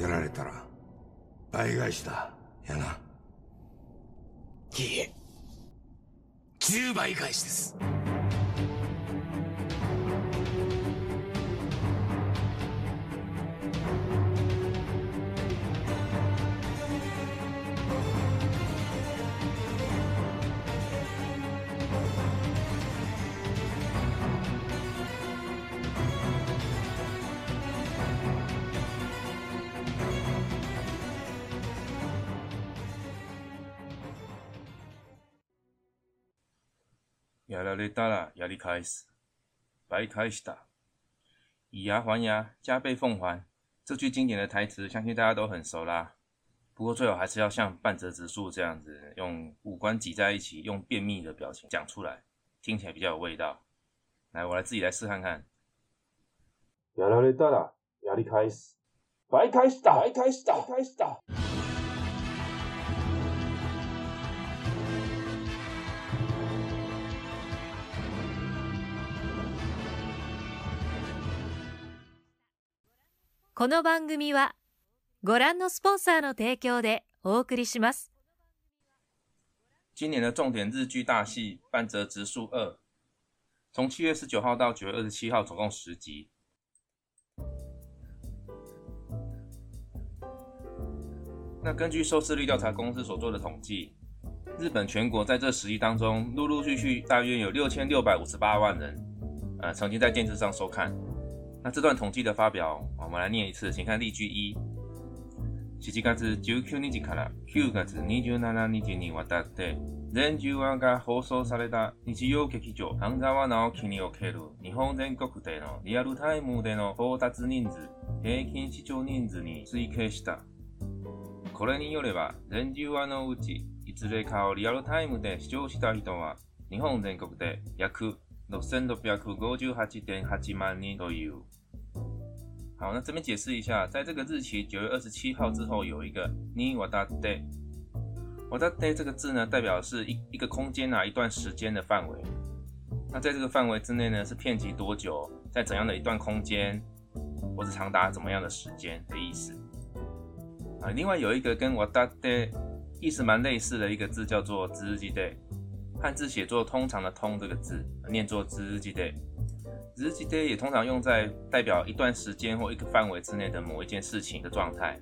やられたら倍返しだやな。いいえ10倍返しですやられたらやり返す，白开始打，以牙还牙，加倍奉还。这句经典的台词，相信大家都很熟啦。不过最好还是要像半泽直树这样子，用五官挤在一起，用便秘的表情讲出来，听起来比较有味道。来，我来自己来试看看。やられたらやり返す。倍返しだ。倍返しだ。倍返しだ。 この番組はご覧のスポンサーの提供でお送りします。今年的重点日剧大戏《半泽直树二》，从七月十九号到九月二十七号，总共十集。那根据收视率调查公司所做的统计，日本全国在这十集当中，陆陆续续大约有六千六百五十八万人，呃，曾经在电视上收看。 那这段统计的发表，我们来念一次，请看例句一。7月19日から9月27日にわたって全10話が放送された日曜劇場半沢直樹における日本全国でのリアルタイムでの到達人数、平均視聴人数に推計した。これによれば全10話のうちいずれかをリアルタイムで視聴した人は日本全国で約6658.8万人という。好，那这边解释一下，在这个日期九月二十七号之后，有一个 ni wada day。wada day 这个字呢，代表是一一个空间啊，一段时间的范围。那在这个范围之内呢，是遍及多久，在怎样的一段空间，或者长达怎么样的时间的意思。啊，另外有一个跟 wada day 意思蛮类似的一个字，叫做 zuji day，汉字写作通常的通这个字，念作 zuji day。日记 day 也通常用在代表一段时间或一个范围之内的某一件事情的状态。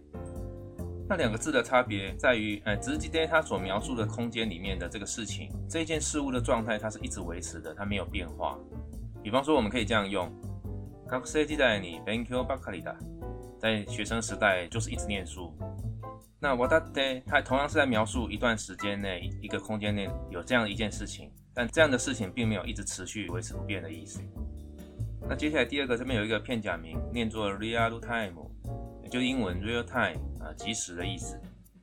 那两个字的差别在于，呃，日记 day 它所描述的空间里面的这个事情，这件事物的状态，它是一直维持的，它没有变化。比方说，我们可以这样用：学生時代に勉強ばかりだ。在学生时代就是一直念书。那 what day 它同样是在描述一段时间内、一个空间内有这样一件事情，但这样的事情并没有一直持续维持不变的意思。 那接下来第二个这边有一个片假名，念作 real time，也就英文 real time 啊，即时的意思。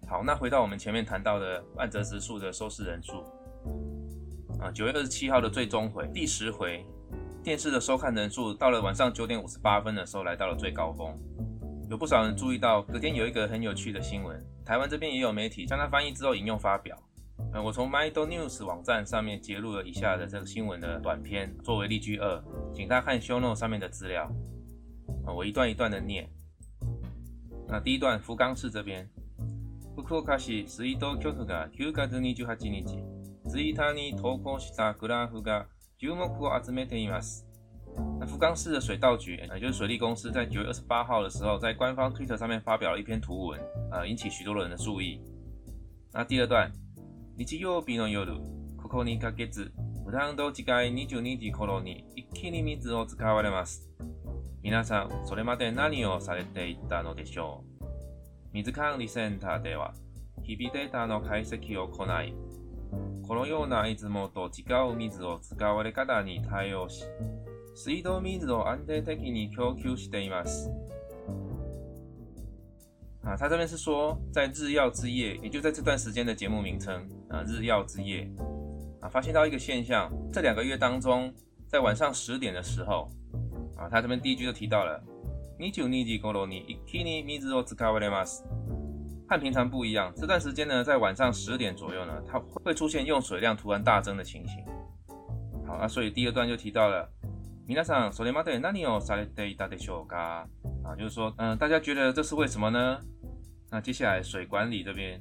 好，那回到我们前面谈到的半泽直树的收视人数啊，九月二十七号的最终回第十回，电视的收看人数到了晚上九点五十八分的时候来到了最高峰。有不少人注意到，隔天有一个很有趣的新闻，台湾这边也有媒体将它翻译之后引用发表。呃，我从 m y d o News 网站上面截录了以下的这个新闻的短片，作为例句二，请大家看 Show Note 上面的资料。啊，我一段一段的念。那第一段，福冈市这边，福岡市水道局が9月28日、ツイッターに投稿したグラフが注目を集めています。那福冈市的水道局，也就是水利公司，在九月二十八号的时候，在官方 Twitter 上面发表了一篇图文，呃，引起许多人的注意。那第二段。 日曜日の夜、ここ2ヶ月、普段と違い22時頃に一気に水を使われます。皆さん、それまで何をされていたのでしょう？水管理センターでは、日々データの解析を行い、このようないつもと違う水を使われ方に対応し、水道水を安定的に供給しています。啊，他这边是说，在日曜之夜，也就在这段时间的节目名称啊，日曜之夜啊，发现到一个现象，这两个月当中，在晚上十点的时候啊，他这边第一句就提到了，你九尼吉ゴロ尼一キニミズオツカワレマス，和平常不一样，这段时间呢，在晚上十点左右呢，它会出现用水量突然大增的情形。好，那所以第二段就提到了， 皆さんそれまで何をされていたでしょうか？啊，就是说，嗯，大家觉得这是为什么呢？那接下来水管理这边，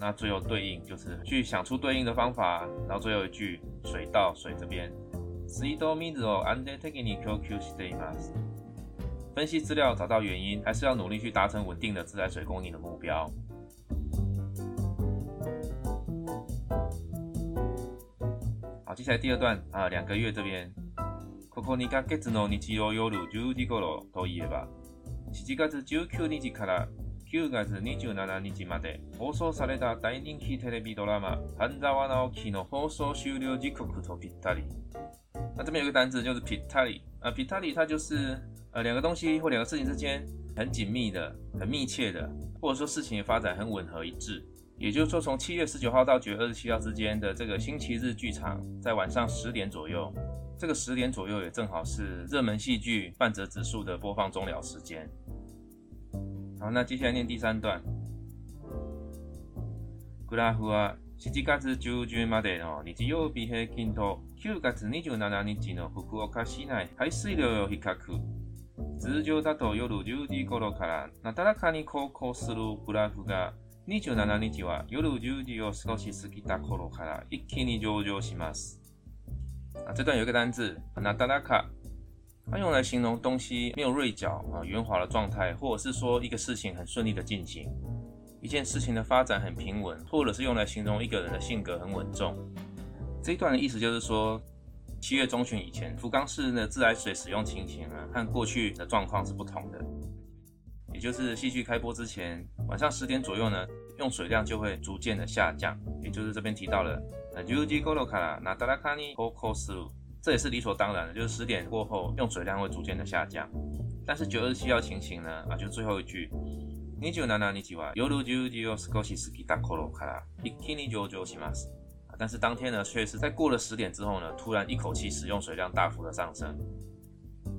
那最后对应就是去想出对应的方法，然后最后一句水到水这边。水道水を安定的に供給しています。分析资料，找到原因，还是要努力去达成稳定的自来水供应的目标。好，接下来第二段啊，两个月这边。ここ2ヶ月の日曜夜10時頃といえば、7月19日から 9月27日まで放送された大人気テレビドラマ《半沢直樹》の放送終了時刻とぴったり。那这边有个单字就是ぴったり啊，ぴったり它就是呃两个东西或两个事情之间很紧密的、很密切的，或者说事情的发展很吻合一致。也就是说，从七月十九号到九月二十七号之间的这个星期日剧场，在晚上十点左右。这个十点左右也正好是热门戏剧半泽直树的播放终了时间。 好，那接下来念第三段。グラフは7月中旬までの日曜日平均と9月27日の福岡市内排水量を比較。通常だと夜10時頃からなだらかに航行するグラフが27日は夜10時を少し過ぎた頃から一気に上昇します。啊，这段有一个单字 “nadaka”，它用来形容东西没有锐角啊，圆滑的状态，或者是说一个事情很顺利的进行，一件事情的发展很平稳，或者是用来形容一个人的性格很稳重。这一段的意思就是说，七月中旬以前，福冈市的自来水使用情形啊，和过去的状况是不同的。也就是戏剧开播之前，晚上十点左右呢，用水量就会逐渐的下降，也就是这边提到了。那 UG Golo 卡那达拉卡尼 Kokos 这也是理所当然的，就是十点过后用水量会逐渐的下降。但是九二七号情形呢？啊，就最后一句，二十七日は夜十時を少し過ぎた頃から一気に上昇します。但是当天呢，却是在过了十点之后呢，突然一口气使用水量大幅的上升。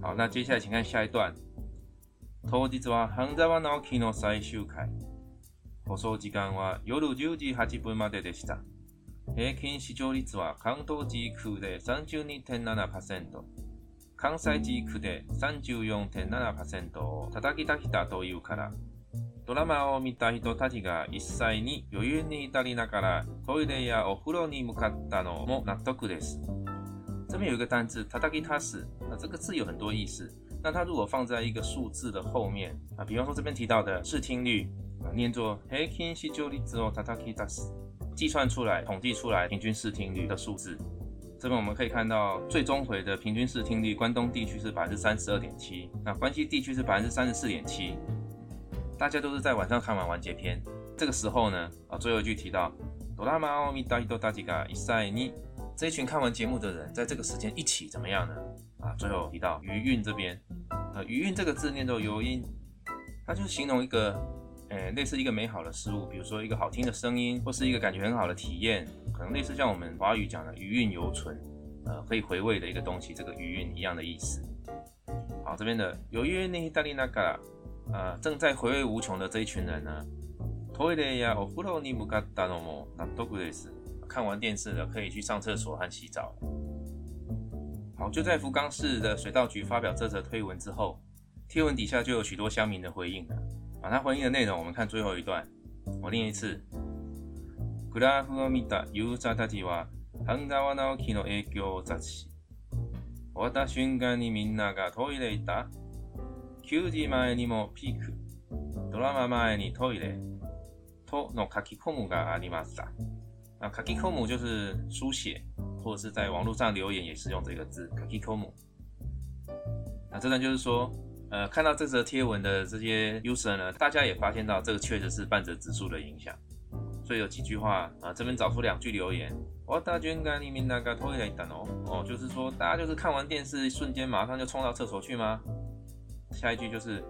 好，那接下来请看下一段。当日は半沢直樹の最終回。放送時間は夜10時8分まででした。 平均視聴率は関東地区で32.7%、関西地区で34.7%を叩き出したというから、ドラマを見た人たちが一切に余裕に至りながらトイレやお風呂に向かったのも納得です。这边有一个单字，叩き出す。那这个字有很多意思。那它如果放在一个数字的后面啊，比方说这边提到的视听率啊，念作平均視聴率を叩き出す。计算出来、统计出来平均视听率的数字，这边我们可以看到最终回的平均视听率，关东地区是百分之三十二点七，那关西地区是百分之三十四点七。大家都是在晚上看完完结篇，这个时候呢，啊，最后一句提到，哆啦 A 梦大大几个一赛你这一群看完节目的人，在这个时间一起怎么样呢？啊，最后提到余韵这边，呃，余韵这个字念作余音，它就是形容一个。诶，类似一个美好的事物，比如说一个好听的声音，或是一个感觉很好的体验，可能类似像我们华语讲的余韵犹存，呃，可以回味的一个东西，这个余韵一样的意思。好，这边的由于那意大利那个，呃，正在回味无穷的这一群人呢，トイレやお風呂に向かったのも納得です。看完电视了，可以去上厕所和洗澡。好，就在福冈市的水道局发表这则推文之后，贴文底下就有许多乡民的回应了。 把它回应的内容，我们看最后一段。我念一次。グラフを見たユーザーたちは、半沢直樹の影響を察し、終わった瞬間にみんながトイレ行った ?9 時前にもピーク。ドラマ前にトイレ。との書き込むがありました。那書き込む就是书写，或者是在网络上留言也是用这个字書き込む。那这段就是说。 呃，看到这则贴文的这些 user 呢，大家也发现到这个确实是半泽直树的影响，所以有几句话啊，这边找出两句留言。我大军干里面那个拖一来等哦哦，就是说大家就是看完电视瞬间马上就冲到厕所去吗？下一句就是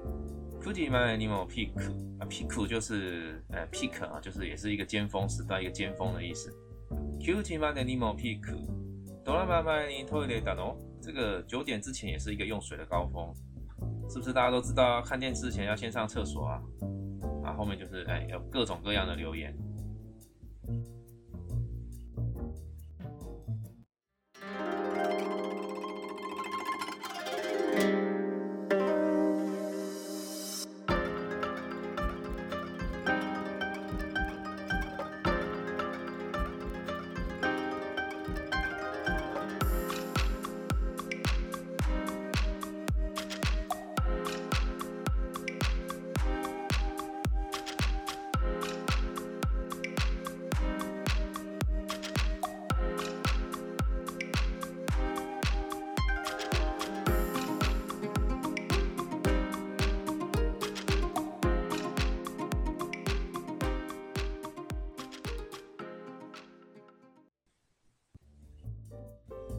Kuti mai nimo peak 啊，peak 就是呃 peak 啊，就是也是一个尖峰时段，一个尖峰的意思。Kuti mai nimo peak，哆啦妈妈你拖一点哦。这个九点之前也是一个用水的高峰，是不是大家都知道看电视前要先上厕所啊？啊，后面就是哎有各种各样的留言。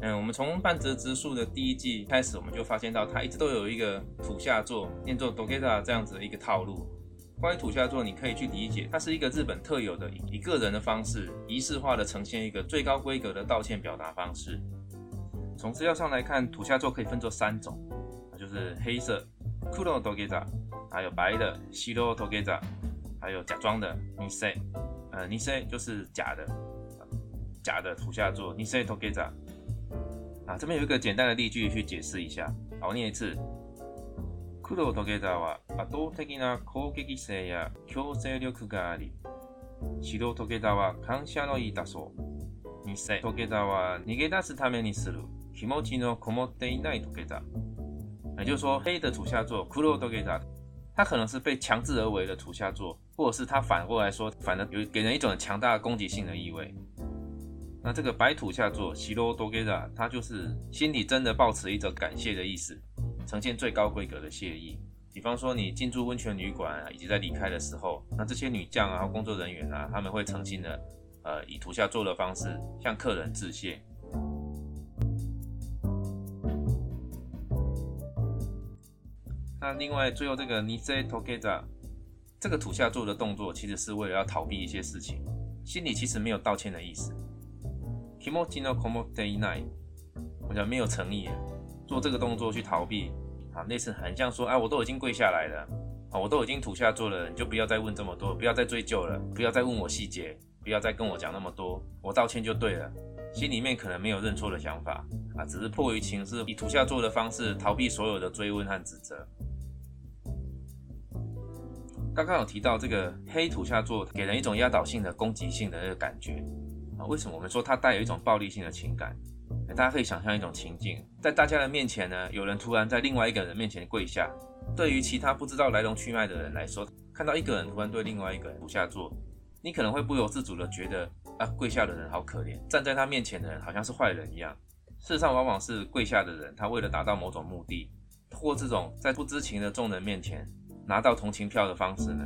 嗯，我们从半泽直树的第一季开始，我们就发现到它一直都有一个土下座，念作 dogeta 这样子的一个套路。关于土下座，你可以去理解，它是一个日本特有的以个人的方式，仪式化的呈现一个最高规格的道歉表达方式。从资料上来看，土下座可以分作三种，就是黑色 kuro dogeta，还有白的 shiro dogeta，还有假装的 nisei。呃，nisei 就是假的，假的土下座 nisei dogeta。啊，这边有一个简单的例句去解释一下。好，我念一次。黒土下座は圧倒的な攻撃性や強制力があり、白土下座は感謝のいたそう。偽土下座は逃げ出すためにする気持ちのこもっていない土下座。也就是说，黑的土下座黒土下座，它可能是被强制而为的土下座，或者是它反过来说，反而有给人一种强大的攻击性的意味。 那这个白土下座西罗多给达，他就是心里真的抱持一种感谢的意思，呈现最高规格的谢意。比方说你进驻温泉旅馆啊，以及在离开的时候，那这些女将啊、工作人员啊，他们会诚心的，呃，以土下座的方式向客人致谢。那另外最后这个尼塞托给达，这个土下座的动作，其实是为了要逃避一些事情，心里其实没有道歉的意思。気持ちのこもっていない，我讲没有诚意，做这个动作去逃避，啊，类似很像说，哎，我都已经跪下来了，啊，我都已经土下座了，你就不要再问这么多，不要再追究了，不要再问我细节，不要再跟我讲那么多，我道歉就对了。心里面可能没有认错的想法，啊，只是迫于情势，以土下座的方式逃避所有的追问和指责。刚刚有提到这个黑土下座，给人一种压倒性的攻击性的那个感觉。 为什么我们说它带有一种暴力性的情感？大家可以想象一种情境，在大家的面前呢，有人突然在另外一个人面前跪下。对于其他不知道来龙去脉的人来说，看到一个人突然对另外一个人俯下坐，你可能会不由自主的觉得啊，跪下的人好可怜，站在他面前的人好像是坏人一样。事实上，往往是跪下的人，他为了达到某种目的，通过这种在不知情的众人面前拿到同情票的方式呢，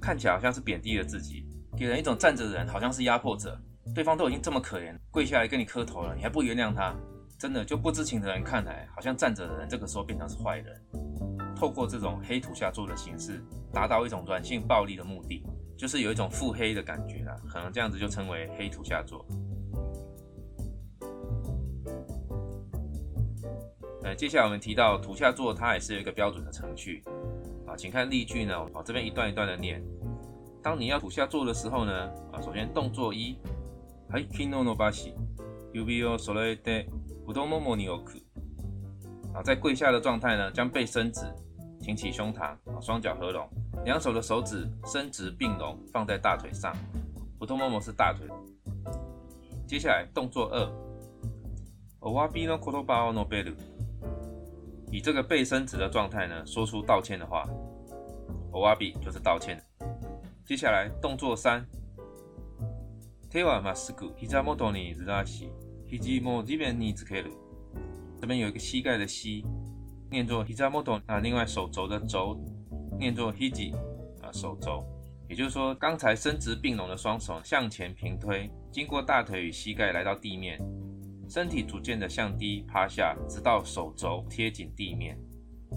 看起来好像是贬低了自己，给人一种站着的人好像是压迫者。对方都已经这么可怜，跪下来跟你磕头了，你还不原谅他？真的就不知情的人看来，好像站着的人这个时候变成是坏人。透过这种黑土下座的形式，达到一种软性暴力的目的，就是有一种腹黑的感觉啦。可能这样子就称为黑土下座。呃，接下来我们提到土下座，它也是有一个标准的程序啊，请看例句呢，我这边一段一段的念。当你要土下座的时候呢，啊首先动作一。はい、キノノバシ、指を揃えて太ももに置く。啊，在跪下的状态呢，将背伸直，挺起胸膛，啊，双脚合拢，两手的手指伸直并拢，放在大腿上。太もも是大腿。接下来动作二、おわびの言葉を述べる。以这个背伸直的状态呢，说出道歉的话。おわび就是道歉。接下来动作三。 手はまっすぐ膝元にずらし、肘も地面につける。这边有一个膝盖的膝，念作膝元啊，另外手肘的肘念作 hiji 啊，手肘。也就是说，刚才伸直并拢的双手向前平推，经过大腿与膝盖来到地面，身体逐渐的向低趴下，直到手肘贴紧地面。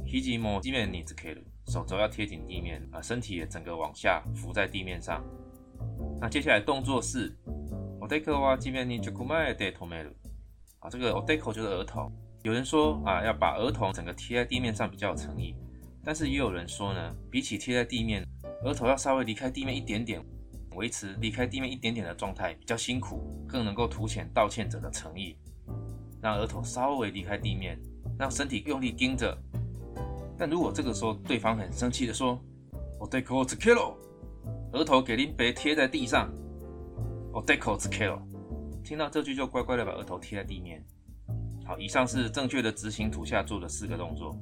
hiji mo 地面につける。 手肘要贴紧地面啊，身体也整个往下浮在地面上。 那接下来动作是おでこは地面に直前で止める。啊，这个おでこ就是额头。有人说啊，要把额头整个贴在地面上比较有诚意，但是也有人说呢，比起贴在地面，额头要稍微离开地面一点点，维持离开地面一点点的状态比较辛苦，更能够凸显道歉者的诚意。让额头稍微离开地面，让身体用力盯着。但如果这个时候对方很生气的说：“我对口子 kill， 额头给林北贴在地上，我对口子 kill。”听到这句就乖乖的把额头贴在地面。好，以上是正确的执行土下座的四个动作。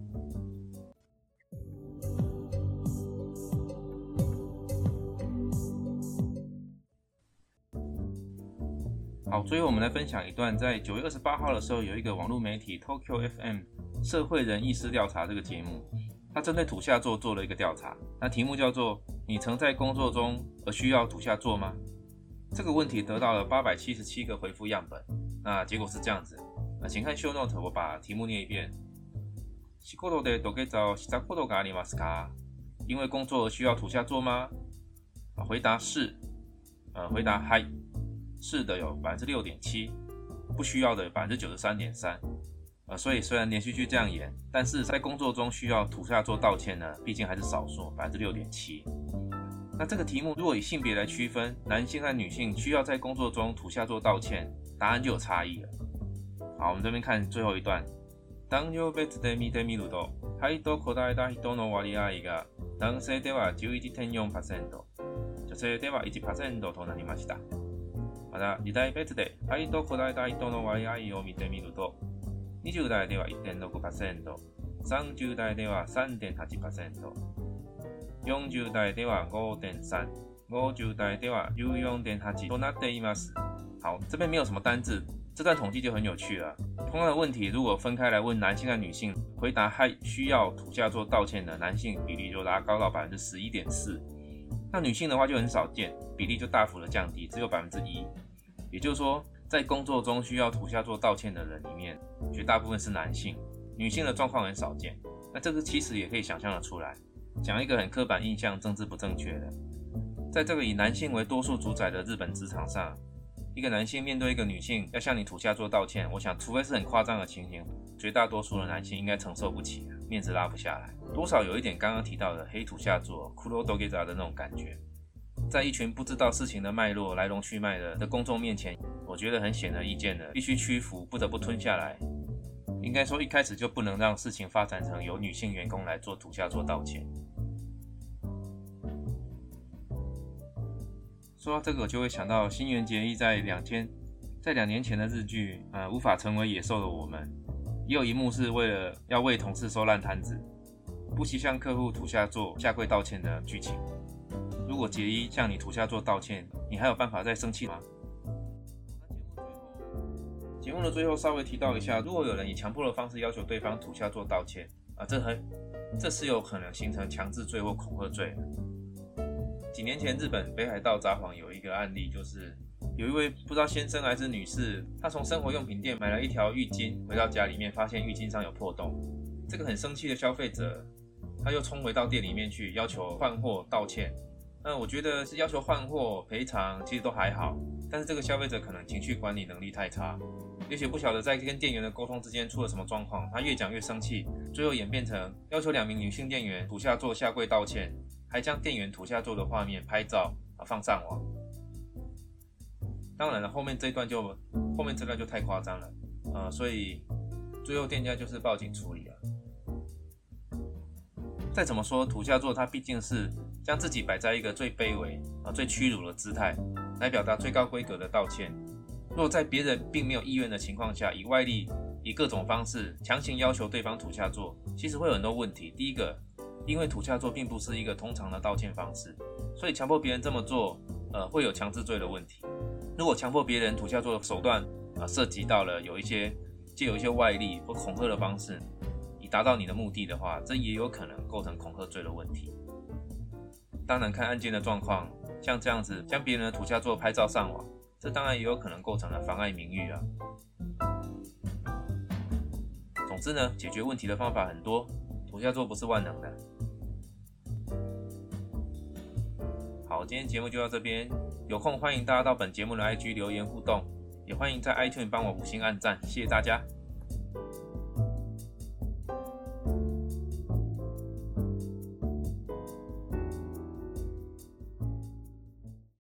好，最后我们来分享一段，在九月二十八号的时候，有一个网络媒体 Tokyo FM 社会人意识调查这个节目，它针对土下座做了一个调查，那题目叫做“你曾在工作中而需要土下座吗？”这个问题得到了八百七十七个回复样本，那结果是这样子。那请看 show note，我把题目念一遍。仕事で土下座したことがありますか？因为工作而需要土下座吗？啊，回答是，呃，回答嗨，是的有百分之六点七，不需要的百分之九十三点三。 呃，所以虽然连续剧这样演，但是在工作中需要土下座道歉呢，毕竟还是少数，百分之六点七。那这个题目如果以性别来区分，男性和女性需要在工作中土下座道歉，答案就有差异了。好，我们这边看最后一段。男女別で見てみると、はいと答えた人の割合が男性では11.4%、女性では1%となりました。また、時代別ではいと答えた人の割合を見てみると、 20代では1.6%、30代では3.8%、40代では5.3、50代では14.8となっています。好，这边没有什么单字。这段统计就很有趣了。同样的问题，如果分开来问男性和女性，回答还需要土下座道歉的男性比例就拉高到百分之十一点四，那女性的话就很少见，比例就大幅的降低，只有百分之一。也就是说， 在工作中需要土下座道歉的人里面，绝大部分是男性，女性的状况很少见。那这个其实也可以想象的出来。讲一个很刻板印象、政治不正确的，在这个以男性为多数主宰的日本职场上。一个男性面对一个女性要向你土下座道歉，我想，除非是很夸张的情形，绝大多数的男性应该承受不起，面子拉不下来，多少有一点刚刚提到的黑土下座、骷髅多给扎的那种感觉，在一群不知道事情的脉络、来龙去脉的的公众面前，我觉得很显而易见的，必须屈服，不得不吞下来。应该说，一开始就不能让事情发展成由女性员工来做土下座道歉。说到这个，我就会想到新垣结衣在两天，在两年前的日剧，呃，无法成为野兽的我们，也有一幕是为了要为同事收烂摊子，不惜向客户土下座、下跪道歉的剧情。如果结衣向你土下座道歉，你还有办法再生气吗？节目的最后稍微提到一下，如果有人以强迫的方式要求对方土下做道歉，啊，这很，这是有可能形成强制罪或恐吓罪。几年前，日本北海道札幌有一个案例，就是有一位不知道先生还是女士，她从生活用品店买了一条浴巾，回到家里面发现浴巾上有破洞。这个很生气的消费者，他又冲回到店里面去要求换货道歉。那我觉得是要求换货赔偿，其实都还好。但是这个消费者可能情绪管理能力太差，也许不晓得在跟店员的沟通之间出了什么状况，他越讲越生气，最后演变成要求两名女性店员土下座下跪道歉。还将店员土下座的画面拍照啊放上网，当然了，后面这段就后面这段就太夸张了，呃，所以最后店家就是报警处理了。再怎么说，土下座他毕竟是将自己摆在一个最卑微啊、最屈辱的姿态，来表达最高规格的道歉。若在别人并没有意愿的情况下，以外力、以各种方式强行要求对方土下座，其实会有很多问题。第一个。因为土下座并不是一个通常的道歉方式，所以强迫别人这么做，呃，会有强制罪的问题。如果强迫别人土下座的手段啊，涉及到了有一些借有一些外力或恐吓的方式，以达到你的目的的话，这也有可能构成恐吓罪的问题。当然看案件的状况，像这样子将别人的土下座拍照上网，这当然也有可能构成了妨碍名誉啊。总之呢，解决问题的方法很多，土下座不是万能的。好，今天节目就到这边，有空欢迎大家到本节目的 IG 留言互动，也欢迎在 iTunes 帮我五星按赞，谢谢大家。